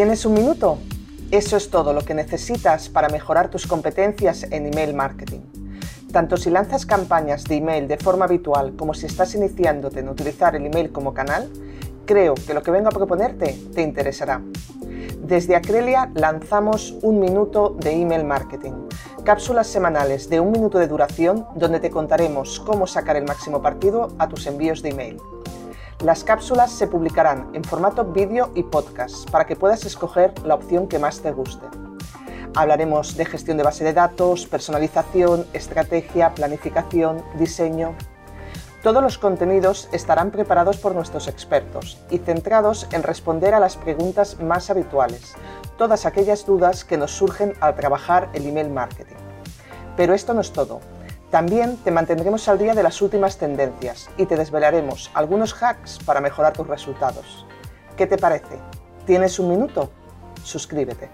¿Tienes un minuto? Eso es todo lo que necesitas para mejorar tus competencias en email marketing. Tanto si lanzas campañas de email de forma habitual como si estás iniciándote en utilizar el email como canal, creo que lo que vengo a proponerte te interesará. Desde Acrelia lanzamos un minuto de email marketing, cápsulas semanales de un minuto de duración donde te contaremos cómo sacar el máximo partido a tus envíos de email. Las cápsulas se publicarán en formato vídeo y podcast para que puedas escoger la opción que más te guste. Hablaremos de gestión de base de datos, personalización, estrategia, planificación, diseño. Todos los contenidos estarán preparados por nuestros expertos y centrados en responder a las preguntas más habituales, todas aquellas dudas que nos surgen al trabajar el email marketing. Pero esto no es todo. También te mantendremos al día de las últimas tendencias y te desvelaremos algunos hacks para mejorar tus resultados. ¿Qué te parece? ¿Tienes un minuto? Suscríbete.